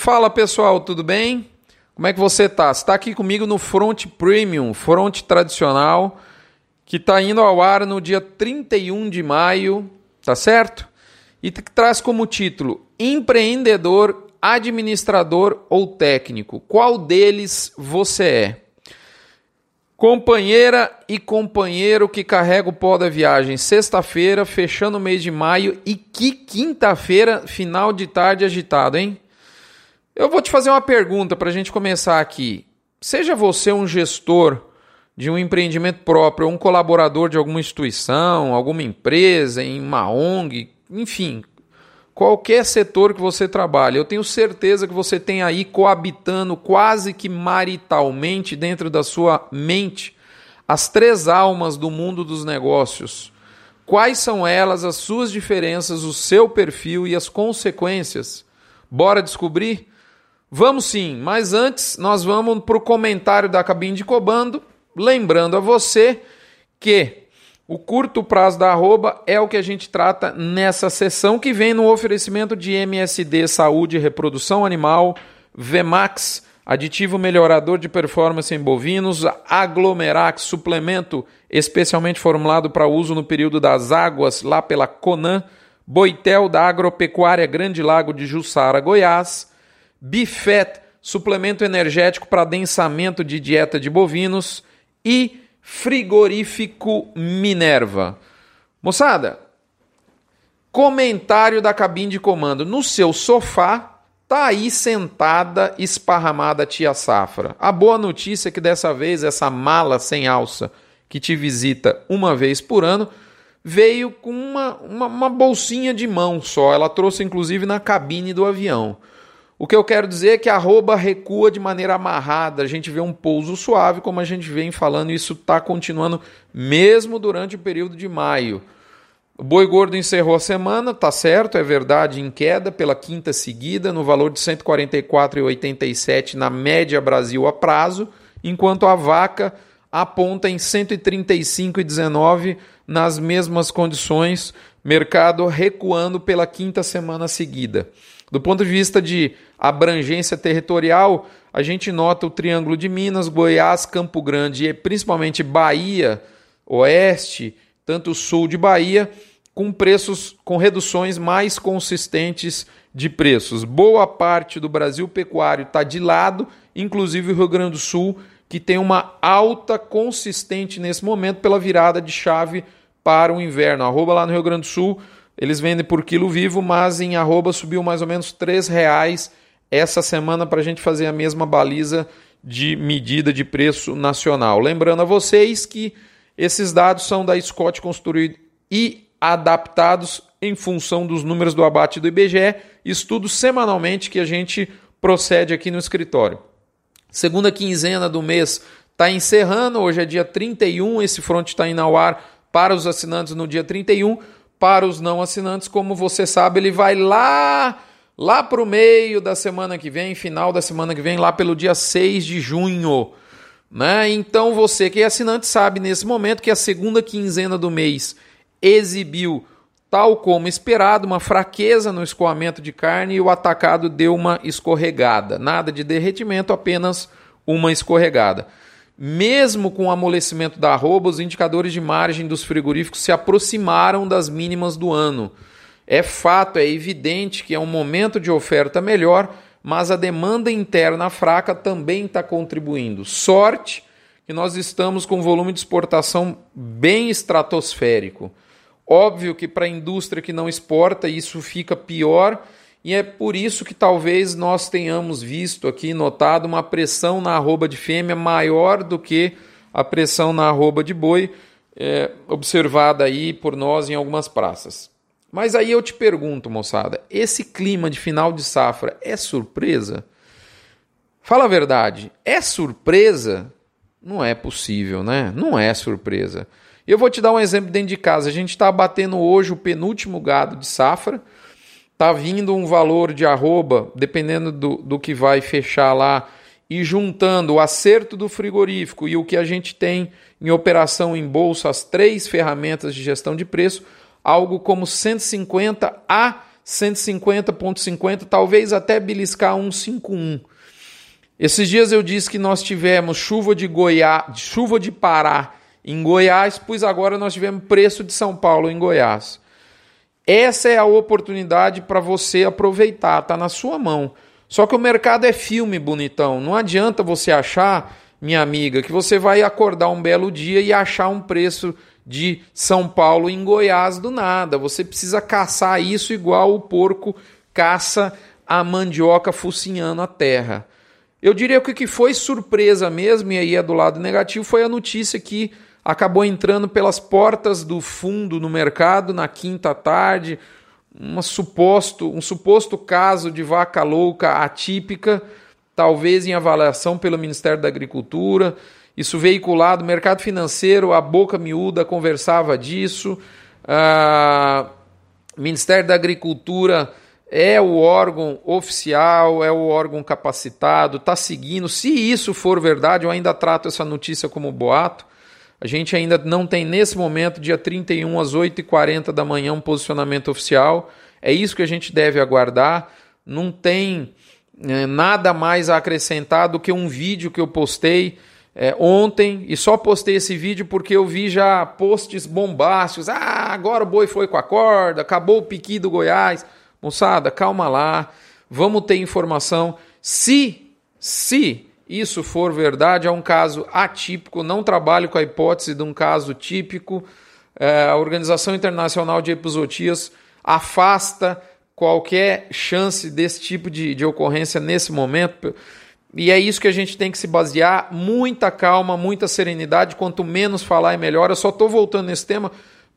Fala pessoal, tudo bem? Como é que você está? Está aqui comigo no Front Premium, Front tradicional, que está indo ao ar no dia 31 de maio, tá certo? E traz como título Empreendedor, Administrador ou Técnico. Qual deles você é? Companheira e companheiro que carrega o pó da viagem. Sexta-feira, fechando o mês de maio. E que quinta-feira, final de tarde agitado, hein? Eu vou te fazer uma pergunta para a gente começar aqui. Seja você um gestor de um empreendimento próprio, um colaborador de alguma instituição, alguma empresa, em uma ONG, enfim, qualquer setor que você trabalhe, eu tenho certeza que você tem aí coabitando quase que maritalmente dentro da sua mente as três almas do mundo dos negócios. Quais são elas, as suas diferenças, o seu perfil e as consequências? Bora descobrir? Vamos sim, mas antes nós vamos para o comentário da cabine de comando, lembrando a você que o curto prazo da arroba é o que a gente trata nessa sessão que vem no oferecimento de MSD Saúde e Reprodução Animal, VMAX, aditivo melhorador de performance em bovinos, Aglomerax, suplemento especialmente formulado para uso no período das águas, lá pela Conan, Boitel da Agropecuária Grande Lago de Jussara, Goiás, Bifet, suplemento energético para densamento de dieta de bovinos e Frigorífico Minerva. Moçada, comentário da cabine de comando. No seu sofá, tá aí sentada, esparramada a tia Safra. A boa notícia é que dessa vez essa mala sem alça que te visita uma vez por ano veio com uma, uma, uma bolsinha de mão só. Ela trouxe inclusive na cabine do avião. O que eu quero dizer é que a arroba recua de maneira amarrada, a gente vê um pouso suave, como a gente vem falando, isso está continuando mesmo durante o período de maio. O boi gordo encerrou a semana, tá certo, é verdade, em queda pela quinta seguida, no valor de R$ 144,87 na média Brasil a prazo, enquanto a vaca aponta em R$ 135,19 nas mesmas condições, mercado recuando pela quinta semana seguida. Do ponto de vista de abrangência territorial, a gente nota o Triângulo de Minas, Goiás, Campo Grande e principalmente Bahia, Oeste, tanto sul de Bahia, com preços com reduções mais consistentes de preços. Boa parte do Brasil pecuário está de lado, inclusive o Rio Grande do Sul, que tem uma alta consistente nesse momento pela virada de chave para o inverno. Arroba lá no Rio Grande do Sul, eles vendem por quilo vivo, mas em arroba subiu mais ou menos R$ reais essa semana para a gente fazer a mesma baliza de medida de preço nacional. Lembrando a vocês que esses dados são da Scott construído e adaptados em função dos números do abate do IBGE, estudos semanalmente que a gente procede aqui no escritório. Segunda quinzena do mês está encerrando, hoje é dia 31, esse front está indo ao ar para os assinantes no dia 31 para os não assinantes, como você sabe, ele vai lá lá para o meio da semana que vem, final da semana que vem, lá pelo dia 6 de junho. Né? Então você que é assinante sabe nesse momento que a segunda quinzena do mês exibiu, tal como esperado, uma fraqueza no escoamento de carne e o atacado deu uma escorregada. Nada de derretimento, apenas uma escorregada. Mesmo com o amolecimento da arroba, os indicadores de margem dos frigoríficos se aproximaram das mínimas do ano. É fato, é evidente que é um momento de oferta melhor, mas a demanda interna fraca também está contribuindo. Sorte que nós estamos com um volume de exportação bem estratosférico. Óbvio que para a indústria que não exporta isso fica pior e é por isso que talvez nós tenhamos visto aqui, notado, uma pressão na arroba de fêmea maior do que a pressão na arroba de boi, é, observada aí por nós em algumas praças. Mas aí eu te pergunto, moçada, esse clima de final de safra é surpresa? Fala a verdade, é surpresa? Não é possível, né? Não é surpresa. Eu vou te dar um exemplo dentro de casa. A gente está batendo hoje o penúltimo gado de safra tá vindo um valor de arroba, dependendo do, do que vai fechar lá, e juntando o acerto do frigorífico e o que a gente tem em operação em bolsa, as três ferramentas de gestão de preço, algo como 150 a 150,50, talvez até beliscar 151. Esses dias eu disse que nós tivemos chuva de Goiás, chuva de Pará em Goiás, pois agora nós tivemos preço de São Paulo em Goiás. Essa é a oportunidade para você aproveitar, tá na sua mão. Só que o mercado é filme, bonitão. Não adianta você achar, minha amiga, que você vai acordar um belo dia e achar um preço de São Paulo em Goiás do nada. Você precisa caçar isso igual o porco caça a mandioca focinhando a terra. Eu diria que o que foi surpresa mesmo, e aí é do lado negativo, foi a notícia que acabou entrando pelas portas do fundo no mercado na quinta tarde, uma suposto, um suposto caso de vaca louca atípica, talvez em avaliação pelo Ministério da Agricultura isso veiculado, mercado financeiro, a boca miúda conversava disso. Ah, Ministério da Agricultura é o órgão oficial, é o órgão capacitado, está seguindo. Se isso for verdade, eu ainda trato essa notícia como boato. A gente ainda não tem, nesse momento, dia 31 às 8h40 da manhã, um posicionamento oficial. É isso que a gente deve aguardar. Não tem é, nada mais a acrescentar do que um vídeo que eu postei é, ontem e só postei esse vídeo porque eu vi já posts bombásticos. Ah, agora o boi foi com a corda, acabou o piqui do Goiás. Moçada, calma lá, vamos ter informação. Se, se isso for verdade, é um caso atípico, não trabalho com a hipótese de um caso típico. É, a Organização Internacional de Episotias afasta qualquer chance desse tipo de, de ocorrência nesse momento e é isso que a gente tem que se basear. Muita calma, muita serenidade. Quanto menos falar é melhor. Eu só estou voltando nesse tema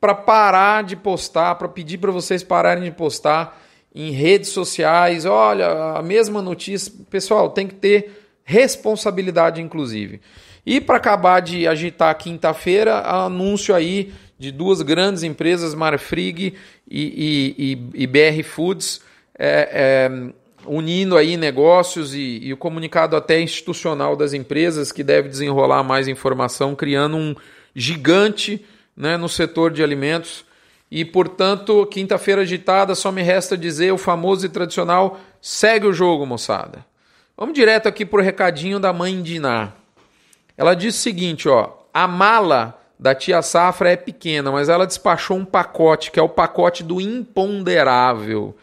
para parar de postar, para pedir para vocês pararem de postar em redes sociais. Olha, a mesma notícia. Pessoal, tem que ter responsabilidade, inclusive. E para acabar de agitar quinta-feira, anúncio aí de duas grandes empresas, Marfrig e, e, e, e BR Foods. É, é, unindo aí negócios e, o comunicado até institucional das empresas que deve desenrolar mais informação, criando um gigante né, no setor de alimentos. E, portanto, quinta-feira agitada, só me resta dizer o famoso e tradicional segue o jogo, moçada. Vamos direto aqui para o recadinho da mãe Diná. Ela diz o seguinte, ó, a mala da tia Safra é pequena, mas ela despachou um pacote, que é o pacote do imponderável.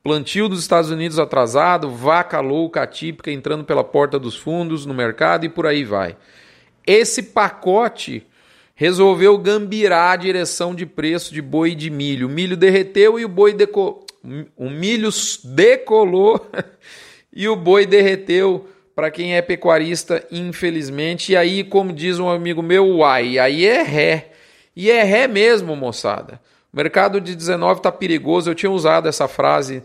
Plantio dos Estados Unidos atrasado, vaca louca atípica entrando pela porta dos fundos no mercado e por aí vai. Esse pacote resolveu gambirar a direção de preço de boi de milho. O milho derreteu e o boi decolou. O milho decolou e o boi derreteu para quem é pecuarista, infelizmente. E aí, como diz um amigo meu, uai, aí é ré. E é ré mesmo, moçada. O mercado de 19 está perigoso. Eu tinha usado essa frase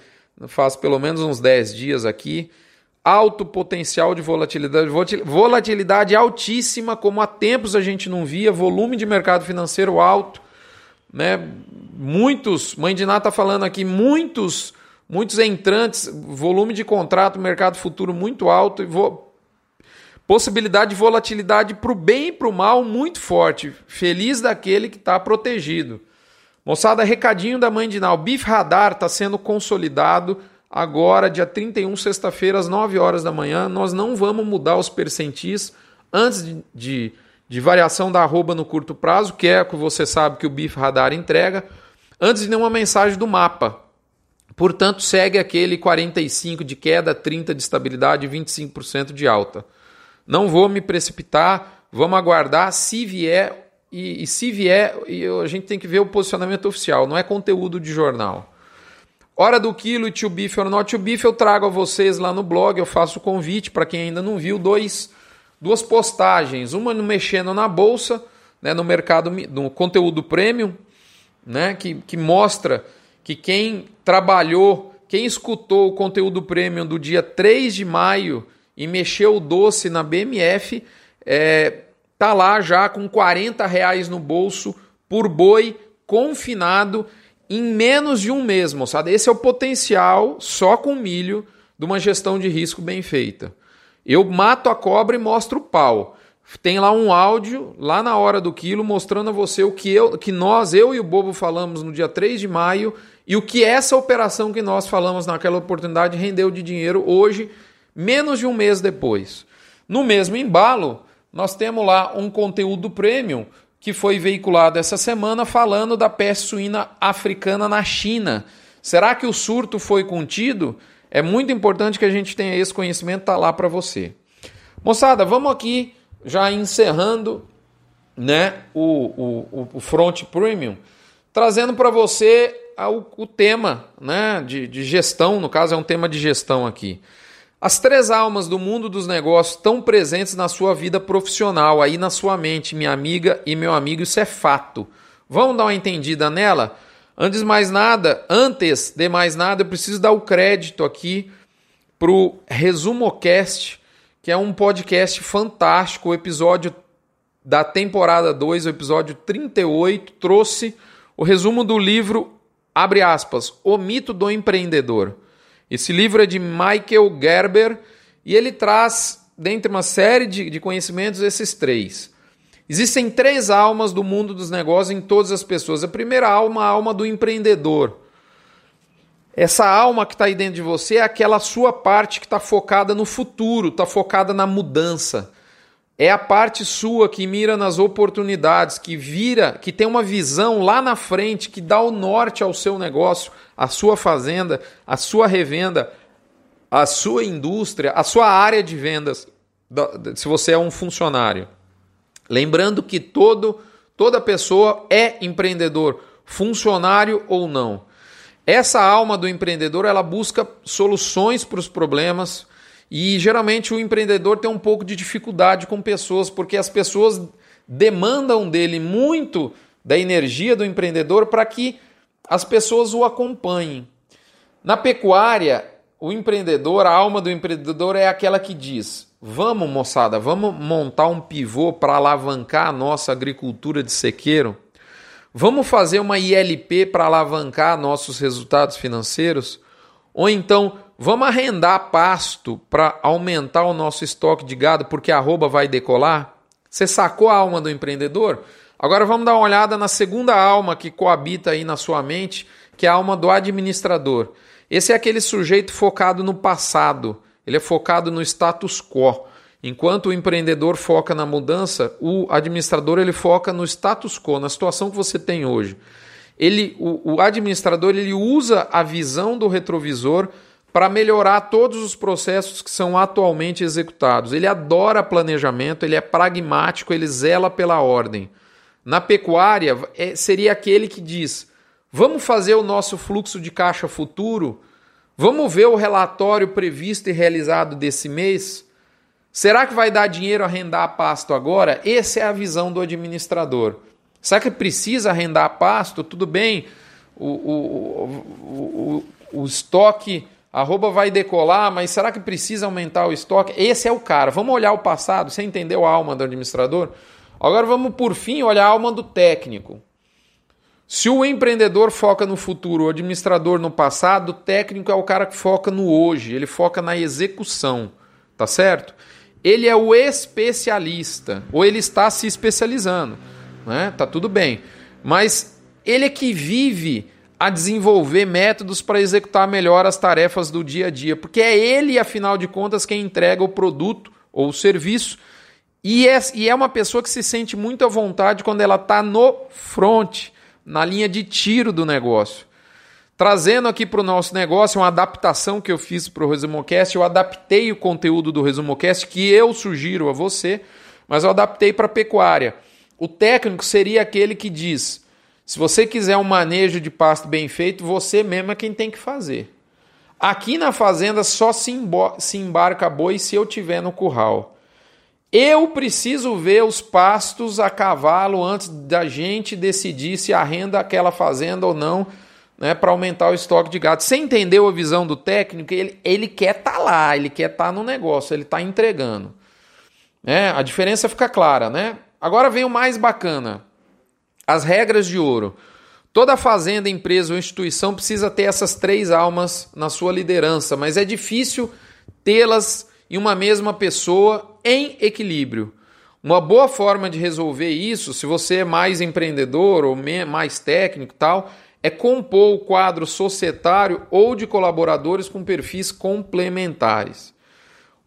faz pelo menos uns 10 dias aqui. Alto potencial de volatilidade, volatilidade altíssima, como há tempos a gente não via, volume de mercado financeiro alto, né? Muitos, Mãe de Ná está falando aqui, muitos, muitos entrantes, volume de contrato, mercado futuro muito alto e vo... possibilidade de volatilidade para o bem e para o mal muito forte. Feliz daquele que está protegido. Moçada, recadinho da mãe de Nau. Beef Radar está sendo consolidado agora, dia 31, sexta-feira, às 9 horas da manhã. Nós não vamos mudar os percentis antes de, de, de, variação da arroba no curto prazo, que é o que você sabe que o Beef Radar entrega, antes de nenhuma mensagem do mapa. Portanto, segue aquele 45 de queda, 30 de estabilidade e 25% de alta. Não vou me precipitar, vamos aguardar. Se vier e, e se vier, a gente tem que ver o posicionamento oficial, não é conteúdo de jornal. Hora do quilo e tio bife or not tio bife, eu trago a vocês lá no blog, eu faço o convite para quem ainda não viu, dois, duas postagens, uma mexendo na bolsa, né, no mercado, no conteúdo premium, né, que, que mostra que quem trabalhou, quem escutou o conteúdo premium do dia 3 de maio e mexeu o doce na BMF, é, tá lá já com 40 reais no bolso por boi confinado em menos de um mês, moçada. Esse é o potencial, só com milho, de uma gestão de risco bem feita. Eu mato a cobra e mostro o pau. Tem lá um áudio, lá na hora do quilo, mostrando a você o que, eu, que nós, eu e o Bobo, falamos no dia 3 de maio e o que essa operação que nós falamos naquela oportunidade rendeu de dinheiro hoje, menos de um mês depois. No mesmo embalo, nós temos lá um conteúdo premium que foi veiculado essa semana falando da peste suína africana na China. Será que o surto foi contido? É muito importante que a gente tenha esse conhecimento, tá lá para você. Moçada, vamos aqui já encerrando né, o, o, o Front Premium, trazendo para você o, o tema né, de, de gestão, no caso é um tema de gestão aqui. As três almas do mundo dos negócios estão presentes na sua vida profissional, aí na sua mente, minha amiga e meu amigo, isso é fato. Vamos dar uma entendida nela? Antes de mais nada, antes de mais nada, eu preciso dar o crédito aqui pro ResumoCast, que é um podcast fantástico, o episódio da temporada 2, o episódio 38, trouxe o resumo do livro, abre aspas, O Mito do Empreendedor. Esse livro é de Michael Gerber e ele traz, dentre uma série de, de conhecimentos, esses três. Existem três almas do mundo dos negócios em todas as pessoas. A primeira alma, a alma do empreendedor. Essa alma que está aí dentro de você é aquela sua parte que está focada no futuro, está focada na mudança. É a parte sua que mira nas oportunidades, que vira, que tem uma visão lá na frente, que dá o norte ao seu negócio, à sua fazenda, à sua revenda, à sua indústria, à sua área de vendas, se você é um funcionário. Lembrando que todo, toda pessoa é empreendedor, funcionário ou não. Essa alma do empreendedor, ela busca soluções para os problemas, e geralmente o empreendedor tem um pouco de dificuldade com pessoas, porque as pessoas demandam dele muito da energia do empreendedor para que as pessoas o acompanhem. Na pecuária, o empreendedor, a alma do empreendedor é aquela que diz: Vamos, moçada, vamos montar um pivô para alavancar a nossa agricultura de sequeiro? Vamos fazer uma ILP para alavancar nossos resultados financeiros? Ou então, Vamos arrendar pasto para aumentar o nosso estoque de gado porque a arroba vai decolar? Você sacou a alma do empreendedor? Agora vamos dar uma olhada na segunda alma que coabita aí na sua mente, que é a alma do administrador. Esse é aquele sujeito focado no passado, ele é focado no status quo. Enquanto o empreendedor foca na mudança, o administrador ele foca no status quo, na situação que você tem hoje. Ele, o, o administrador ele usa a visão do retrovisor para melhorar todos os processos que são atualmente executados. Ele adora planejamento, ele é pragmático, ele zela pela ordem. Na pecuária, é, seria aquele que diz: vamos fazer o nosso fluxo de caixa futuro? Vamos ver o relatório previsto e realizado desse mês? Será que vai dar dinheiro arrendar pasto agora? Essa é a visão do administrador. Será que precisa arrendar pasto? Tudo bem, o, o, o, o, o estoque arroba vai decolar, mas será que precisa aumentar o estoque? Esse é o cara. Vamos olhar o passado, você entendeu a alma do administrador? Agora vamos, por fim, olhar a alma do técnico. Se o empreendedor foca no futuro, o administrador no passado, o técnico é o cara que foca no hoje, ele foca na execução, tá certo? Ele é o especialista, ou ele está se especializando, né? Tá tudo bem. Mas ele é que vive a desenvolver métodos para executar melhor as tarefas do dia a dia, porque é ele, afinal de contas, quem entrega o produto ou o serviço. E é, e é uma pessoa que se sente muito à vontade quando ela está no front, na linha de tiro do negócio. Trazendo aqui para o nosso negócio uma adaptação que eu fiz para o ResumoCast, eu adaptei o conteúdo do ResumoCast que eu sugiro a você, mas eu adaptei para a pecuária. O técnico seria aquele que diz: se você quiser um manejo de pasto bem feito, você mesmo é quem tem que fazer. Aqui na fazenda só se, se embarca boi se eu tiver no curral. Eu preciso ver os pastos a cavalo antes da gente decidir se arrenda aquela fazenda ou não, né, para aumentar o estoque de gado. Você entendeu a visão do técnico? Ele, ele quer estar tá lá, ele quer estar tá no negócio, ele está entregando. É, a diferença fica clara, né? Agora vem o mais bacana. As regras de ouro. Toda fazenda, empresa ou instituição precisa ter essas três almas na sua liderança, mas é difícil tê-las em uma mesma pessoa em equilíbrio. Uma boa forma de resolver isso, se você é mais empreendedor ou mais técnico tal, é compor o quadro societário ou de colaboradores com perfis complementares.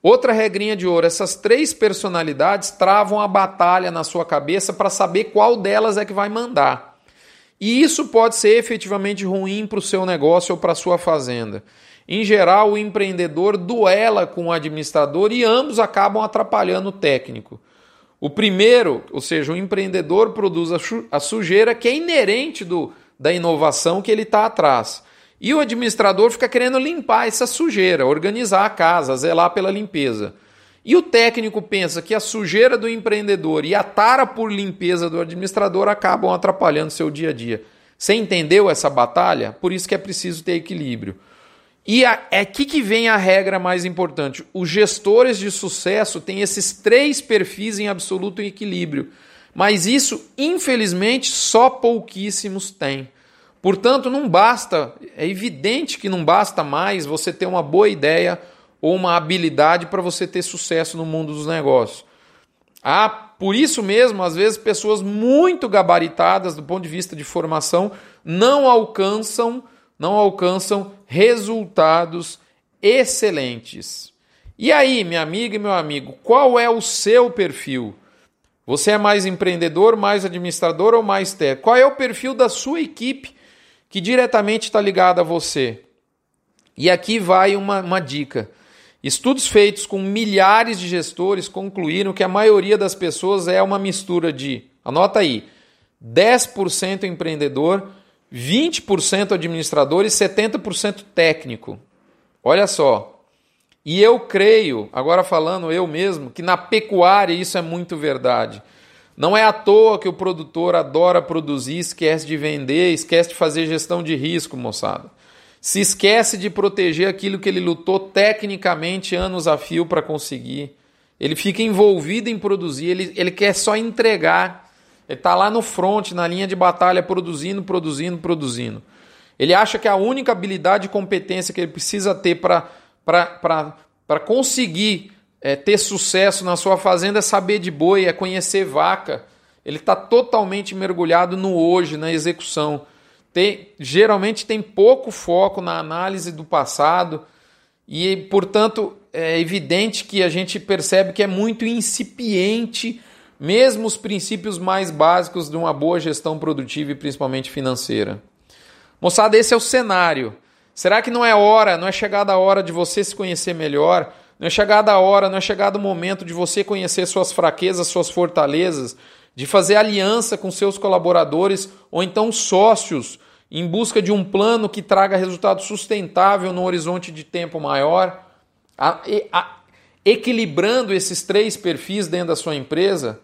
Outra regrinha de ouro: essas três personalidades travam a batalha na sua cabeça para saber qual delas é que vai mandar. E isso pode ser efetivamente ruim para o seu negócio ou para a sua fazenda. Em geral, o empreendedor duela com o administrador e ambos acabam atrapalhando o técnico. O primeiro, ou seja, o empreendedor produz a sujeira que é inerente do, da inovação que ele está atrás. E o administrador fica querendo limpar essa sujeira, organizar a casa, zelar pela limpeza. E o técnico pensa que a sujeira do empreendedor e a tara por limpeza do administrador acabam atrapalhando seu dia a dia. Você entendeu essa batalha? Por isso que é preciso ter equilíbrio. E é aqui que vem a regra mais importante. Os gestores de sucesso têm esses três perfis em absoluto equilíbrio. Mas isso, infelizmente, só pouquíssimos têm. Portanto, não basta, é evidente que não basta mais você ter uma boa ideia ou uma habilidade para você ter sucesso no mundo dos negócios. Há, por isso mesmo, às vezes, pessoas muito gabaritadas do ponto de vista de formação não alcançam, não alcançam resultados excelentes. E aí, minha amiga e meu amigo, qual é o seu perfil? Você é mais empreendedor, mais administrador ou mais técnico? Qual é o perfil da sua equipe que diretamente está ligada a você? E aqui vai uma, uma dica. Estudos feitos com milhares de gestores concluíram que a maioria das pessoas é uma mistura de, anota aí, 10% empreendedor, 20% administrador e 70% técnico. Olha só. E eu creio, agora falando eu mesmo, que na pecuária isso é muito verdade. Não é à toa que o produtor adora produzir, esquece de vender, esquece de fazer gestão de risco, moçada se esquece de proteger aquilo que ele lutou tecnicamente anos a fio para conseguir. Ele fica envolvido em produzir, ele, ele quer só entregar. Ele está lá no front, na linha de batalha, produzindo, produzindo, produzindo. Ele acha que a única habilidade e competência que ele precisa ter para conseguir é, ter sucesso na sua fazenda é saber de boi, é conhecer vaca. Ele está totalmente mergulhado no hoje, na execução tem, geralmente tem pouco foco na análise do passado e, portanto, é evidente que a gente percebe que é muito incipiente, mesmo os princípios mais básicos de uma boa gestão produtiva e principalmente financeira. Moçada, esse é o cenário. Será que não é hora, não é chegada a hora de você se conhecer melhor? Não é chegada a hora, não é chegado o momento de você conhecer suas fraquezas, suas fortalezas, de fazer aliança com seus colaboradores ou então sócios em busca de um plano que traga resultado sustentável no horizonte de tempo maior, a, a, equilibrando esses três perfis dentro da sua empresa.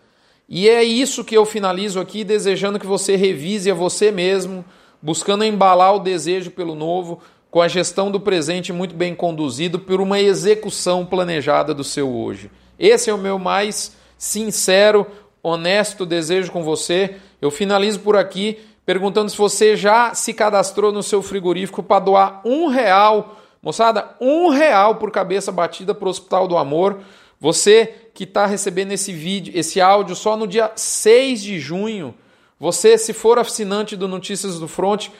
E é isso que eu finalizo aqui, desejando que você revise a você mesmo, buscando embalar o desejo pelo novo, com a gestão do presente muito bem conduzido por uma execução planejada do seu hoje. Esse é o meu mais sincero, honesto desejo com você. Eu finalizo por aqui perguntando se você já se cadastrou no seu frigorífico para doar um real. Moçada, um real por cabeça batida para o Hospital do Amor. Você que está recebendo esse vídeo, esse áudio só no dia 6 de junho. Você, se for assinante do Notícias do Front,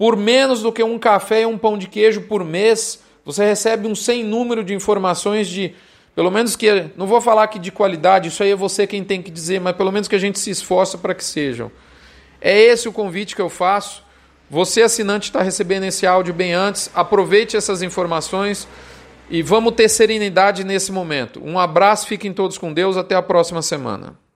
por menos do que um café e um pão de queijo por mês, você recebe um sem número de informações de pelo menos que, não vou falar aqui de qualidade, isso aí é você quem tem que dizer, mas pelo menos que a gente se esforça para que sejam. É esse o convite que eu faço. Você, assinante, está recebendo esse áudio bem antes. Aproveite essas informações e vamos ter serenidade nesse momento. Um abraço, fiquem todos com Deus. Até a próxima semana.